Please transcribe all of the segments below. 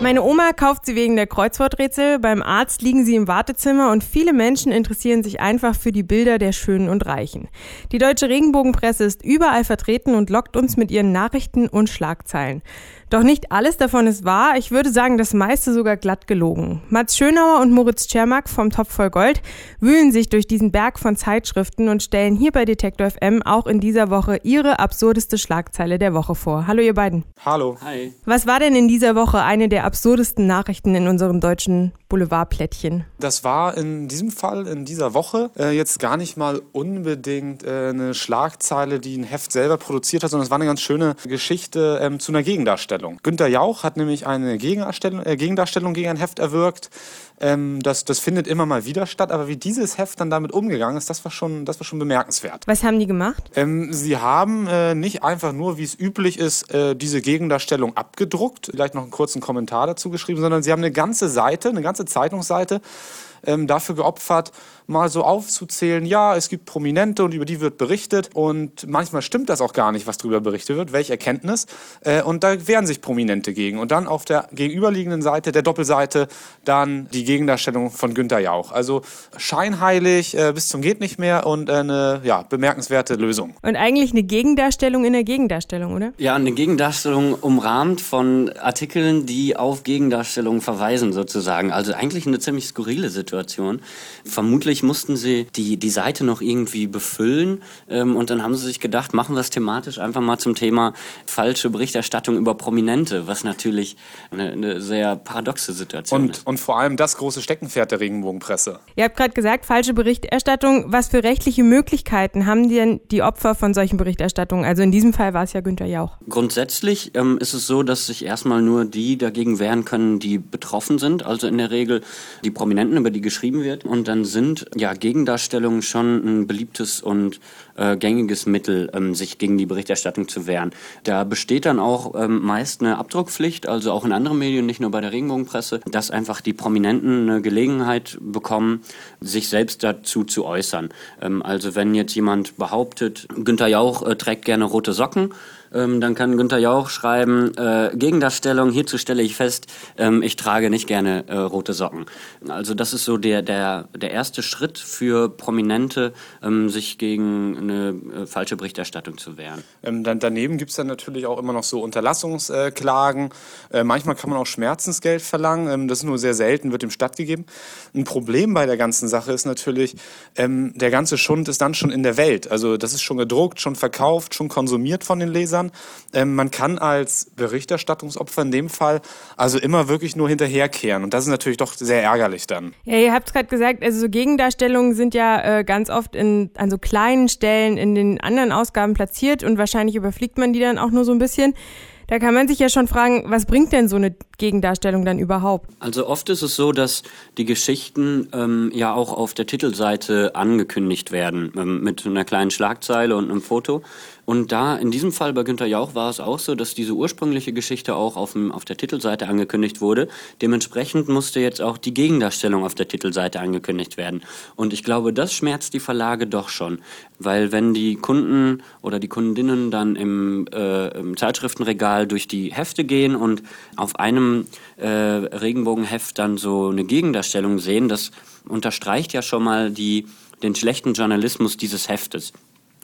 Meine Oma kauft sie wegen der Kreuzworträtsel, beim Arzt liegen sie im Wartezimmer und viele Menschen interessieren sich einfach für die Bilder der Schönen und Reichen. Die deutsche Regenbogenpresse ist überall vertreten und lockt uns mit ihren Nachrichten und Schlagzeilen. Doch nicht alles davon ist wahr. Ich würde sagen, das meiste sogar glatt gelogen. Mats Schönauer und Moritz Czermak vom Topf voll Gold wühlen sich durch diesen Berg von Zeitschriften und stellen hier bei Detektor FM auch in dieser Woche ihre absurdeste Schlagzeile der Woche vor. Hallo ihr beiden. Hallo. Hi. Was war denn in dieser Woche eine der absurdesten Nachrichten in unseren deutschen Boulevardplättchen? Das war in diesem Fall, in dieser Woche, äh, jetzt gar nicht mal unbedingt äh, eine Schlagzeile, die ein Heft selber produziert hat, sondern es war eine ganz schöne Geschichte ähm, zu einer Gegendarstellung. Günter Jauch hat nämlich eine Gegendarstellung, äh, Gegendarstellung gegen ein Heft erwirkt. Ähm, das, das findet immer mal wieder statt, aber wie dieses Heft dann damit umgegangen ist, das war schon, das war schon bemerkenswert. Was haben die gemacht? Ähm, sie haben äh, nicht einfach nur, wie es üblich ist, äh, diese Gegendarstellung abgedruckt, vielleicht noch einen kurzen Kommentar dazu geschrieben, sondern sie haben eine ganze Seite, eine ganze Zeitungsseite ähm, dafür geopfert, mal so aufzuzählen, ja, es gibt Prominente und über die wird berichtet und manchmal stimmt das auch gar nicht, was darüber berichtet wird, welche Erkenntnis. Äh, und da wehren sich Prominente gegen. Und dann auf der gegenüberliegenden Seite, der Doppelseite, dann die Gegendarstellung von Günter Jauch. Also scheinheilig äh, bis zum geht nicht mehr und eine ja, bemerkenswerte Lösung. Und eigentlich eine Gegendarstellung in der Gegendarstellung, oder? Ja, eine Gegendarstellung umrahmt von Artikeln, die auf Gegendarstellungen verweisen sozusagen. Also eigentlich eine ziemlich skurrile Situation. Vermutlich mussten sie die, die Seite noch irgendwie befüllen ähm, und dann haben sie sich gedacht, machen wir es thematisch einfach mal zum Thema falsche Berichterstattung über Prominente, was natürlich eine, eine sehr paradoxe Situation Und, ist. und vor allem das große Steckenpferd der Regenbogenpresse. Ihr habt gerade gesagt, falsche Berichterstattung. Was für rechtliche Möglichkeiten haben denn die Opfer von solchen Berichterstattungen? Also in diesem Fall war es ja Günther Jauch. Grundsätzlich ähm, ist es so, dass sich erstmal nur die dagegen wehren können, die betroffen sind. Also in der Regel die Prominenten, über die geschrieben wird. Und dann sind ja Gegendarstellungen schon ein beliebtes und äh, gängiges Mittel, ähm, sich gegen die Berichterstattung zu wehren. Da besteht dann auch ähm, meist eine Abdruckpflicht, also auch in anderen Medien, nicht nur bei der Regenbogenpresse, dass einfach die Prominenten eine Gelegenheit bekommen, sich selbst dazu zu äußern. Ähm, also wenn jetzt jemand behauptet, Günther Jauch äh, trägt gerne rote Socken, ähm, dann kann Günther Jauch schreiben, äh, Gegendarstellung, hierzu stelle ich fest, ähm, ich trage nicht gerne äh, rote Socken. Also das ist so der, der, der erste Schritt für Prominente, ähm, sich gegen eine äh, falsche Berichterstattung zu wehren. Ähm, dann, daneben gibt es dann natürlich auch immer noch so Unterlassungsklagen. Äh, manchmal kann man auch Schmerzensgeld verlangen. Ähm, das ist nur sehr selten, wird dem stattgegeben. Ein Problem bei der ganzen Sache ist natürlich, ähm, der ganze Schund ist dann schon in der Welt. Also das ist schon gedruckt, schon verkauft, schon konsumiert von den Lesern. Ähm, man kann als Berichterstattungsopfer in dem Fall also immer wirklich nur hinterherkehren. Und das ist natürlich doch sehr ärgerlich dann. Ja, ihr habt es gerade gesagt, also so Gegendarstellungen sind ja äh, ganz oft in, an so kleinen Stellen in den anderen Ausgaben platziert und wahrscheinlich überfliegt man die dann auch nur so ein bisschen. Da kann man sich ja schon fragen, was bringt denn so eine Gegendarstellung dann überhaupt? Also oft ist es so, dass die Geschichten ähm, ja auch auf der Titelseite angekündigt werden, ähm, mit einer kleinen Schlagzeile und einem Foto. Und da, in diesem Fall bei Günter Jauch war es auch so, dass diese ursprüngliche Geschichte auch auf, dem, auf der Titelseite angekündigt wurde. Dementsprechend musste jetzt auch die Gegendarstellung auf der Titelseite angekündigt werden. Und ich glaube, das schmerzt die Verlage doch schon. Weil wenn die Kunden oder die Kundinnen dann im, äh, im Zeitschriftenregal durch die Hefte gehen und auf einem äh, Regenbogenheft dann so eine Gegendarstellung sehen, das unterstreicht ja schon mal die, den schlechten Journalismus dieses Heftes.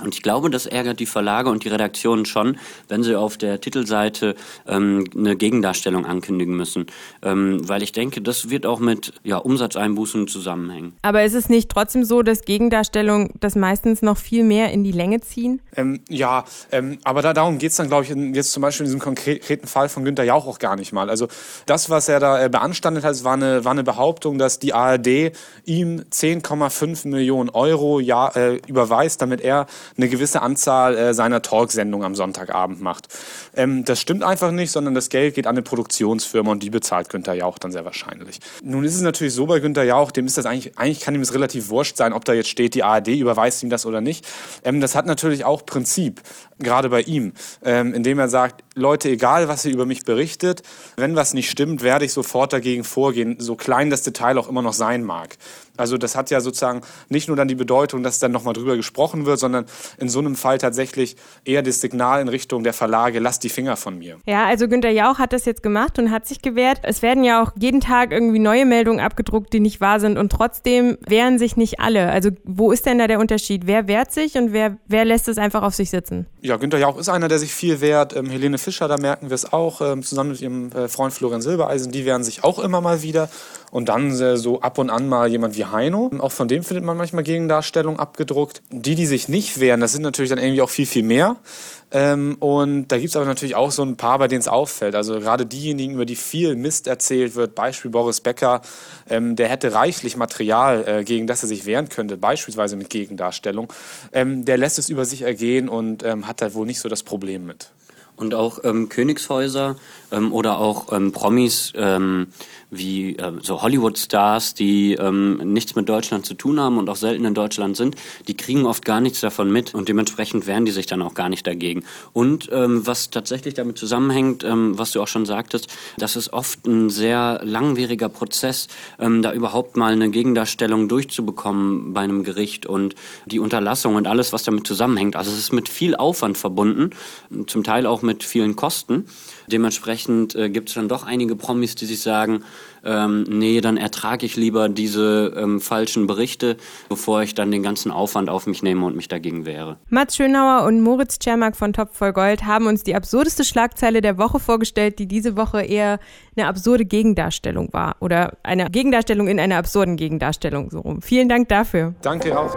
Und ich glaube, das ärgert die Verlage und die Redaktionen schon, wenn sie auf der Titelseite ähm, eine Gegendarstellung ankündigen müssen. Ähm, weil ich denke, das wird auch mit ja, Umsatzeinbußen zusammenhängen. Aber ist es nicht trotzdem so, dass Gegendarstellungen das meistens noch viel mehr in die Länge ziehen? Ähm, ja, ähm, aber da, darum geht es dann, glaube ich, in, jetzt zum Beispiel in diesem konkreten Fall von Günter Jauch auch gar nicht mal. Also das, was er da äh, beanstandet hat, war eine, war eine Behauptung, dass die ARD ihm 10,5 Millionen Euro ja, äh, überweist, damit er eine gewisse Anzahl äh, seiner Talksendungen am Sonntagabend macht. Ähm, das stimmt einfach nicht, sondern das Geld geht an eine Produktionsfirma und die bezahlt Günther Jauch dann sehr wahrscheinlich. Nun ist es natürlich so bei Günther Jauch, dem ist das eigentlich, eigentlich kann ihm es relativ wurscht sein, ob da jetzt steht, die ARD überweist ihm das oder nicht. Ähm, das hat natürlich auch Prinzip, gerade bei ihm, ähm, indem er sagt, Leute, egal was ihr über mich berichtet, wenn was nicht stimmt, werde ich sofort dagegen vorgehen, so klein das Detail auch immer noch sein mag. Also das hat ja sozusagen nicht nur dann die Bedeutung, dass dann nochmal drüber gesprochen wird, sondern in so einem Fall tatsächlich eher das Signal in Richtung der Verlage, lasst die Finger von mir. Ja, also Günter Jauch hat das jetzt gemacht und hat sich gewehrt. Es werden ja auch jeden Tag irgendwie neue Meldungen abgedruckt, die nicht wahr sind und trotzdem wehren sich nicht alle. Also wo ist denn da der Unterschied? Wer wehrt sich und wer, wer lässt es einfach auf sich sitzen? Ja, Günter Jauch ist einer, der sich viel wehrt. Ähm, Helene Fischer, da merken wir es auch, ähm, zusammen mit ihrem äh, Freund Florian Silbereisen, die wehren sich auch immer mal wieder. Und dann äh, so ab und an mal jemand wie Heino. Auch von dem findet man manchmal Gegendarstellungen abgedruckt. Die, die sich nicht wehren, das sind natürlich dann irgendwie auch viel, viel mehr. Ähm, und da gibt es aber natürlich auch so ein paar, bei denen es auffällt. Also gerade diejenigen, über die viel Mist erzählt wird, Beispiel Boris Becker, ähm, der hätte reichlich Material, äh, gegen das er sich wehren könnte, beispielsweise mit Gegendarstellung. Ähm, der lässt es über sich ergehen und ähm, hat da wohl nicht so das Problem mit. Und auch ähm, Königshäuser ähm, oder auch ähm, Promis ähm, wie äh, so Hollywood-Stars, die ähm, nichts mit Deutschland zu tun haben und auch selten in Deutschland sind, die kriegen oft gar nichts davon mit und dementsprechend wehren die sich dann auch gar nicht dagegen. Und ähm, was tatsächlich damit zusammenhängt, ähm, was du auch schon sagtest, das ist oft ein sehr langwieriger Prozess, ähm, da überhaupt mal eine Gegendarstellung durchzubekommen bei einem Gericht und die Unterlassung und alles, was damit zusammenhängt. Also es ist mit viel Aufwand verbunden, zum Teil auch mit vielen Kosten. Dementsprechend äh, gibt es dann doch einige Promis, die sich sagen, ähm, nee, dann ertrage ich lieber diese ähm, falschen Berichte, bevor ich dann den ganzen Aufwand auf mich nehme und mich dagegen wehre. Mats Schönauer und Moritz Czermak von Top voll Gold haben uns die absurdeste Schlagzeile der Woche vorgestellt, die diese Woche eher eine absurde Gegendarstellung war. Oder eine Gegendarstellung in einer absurden Gegendarstellung so rum. Vielen Dank dafür. Danke auch.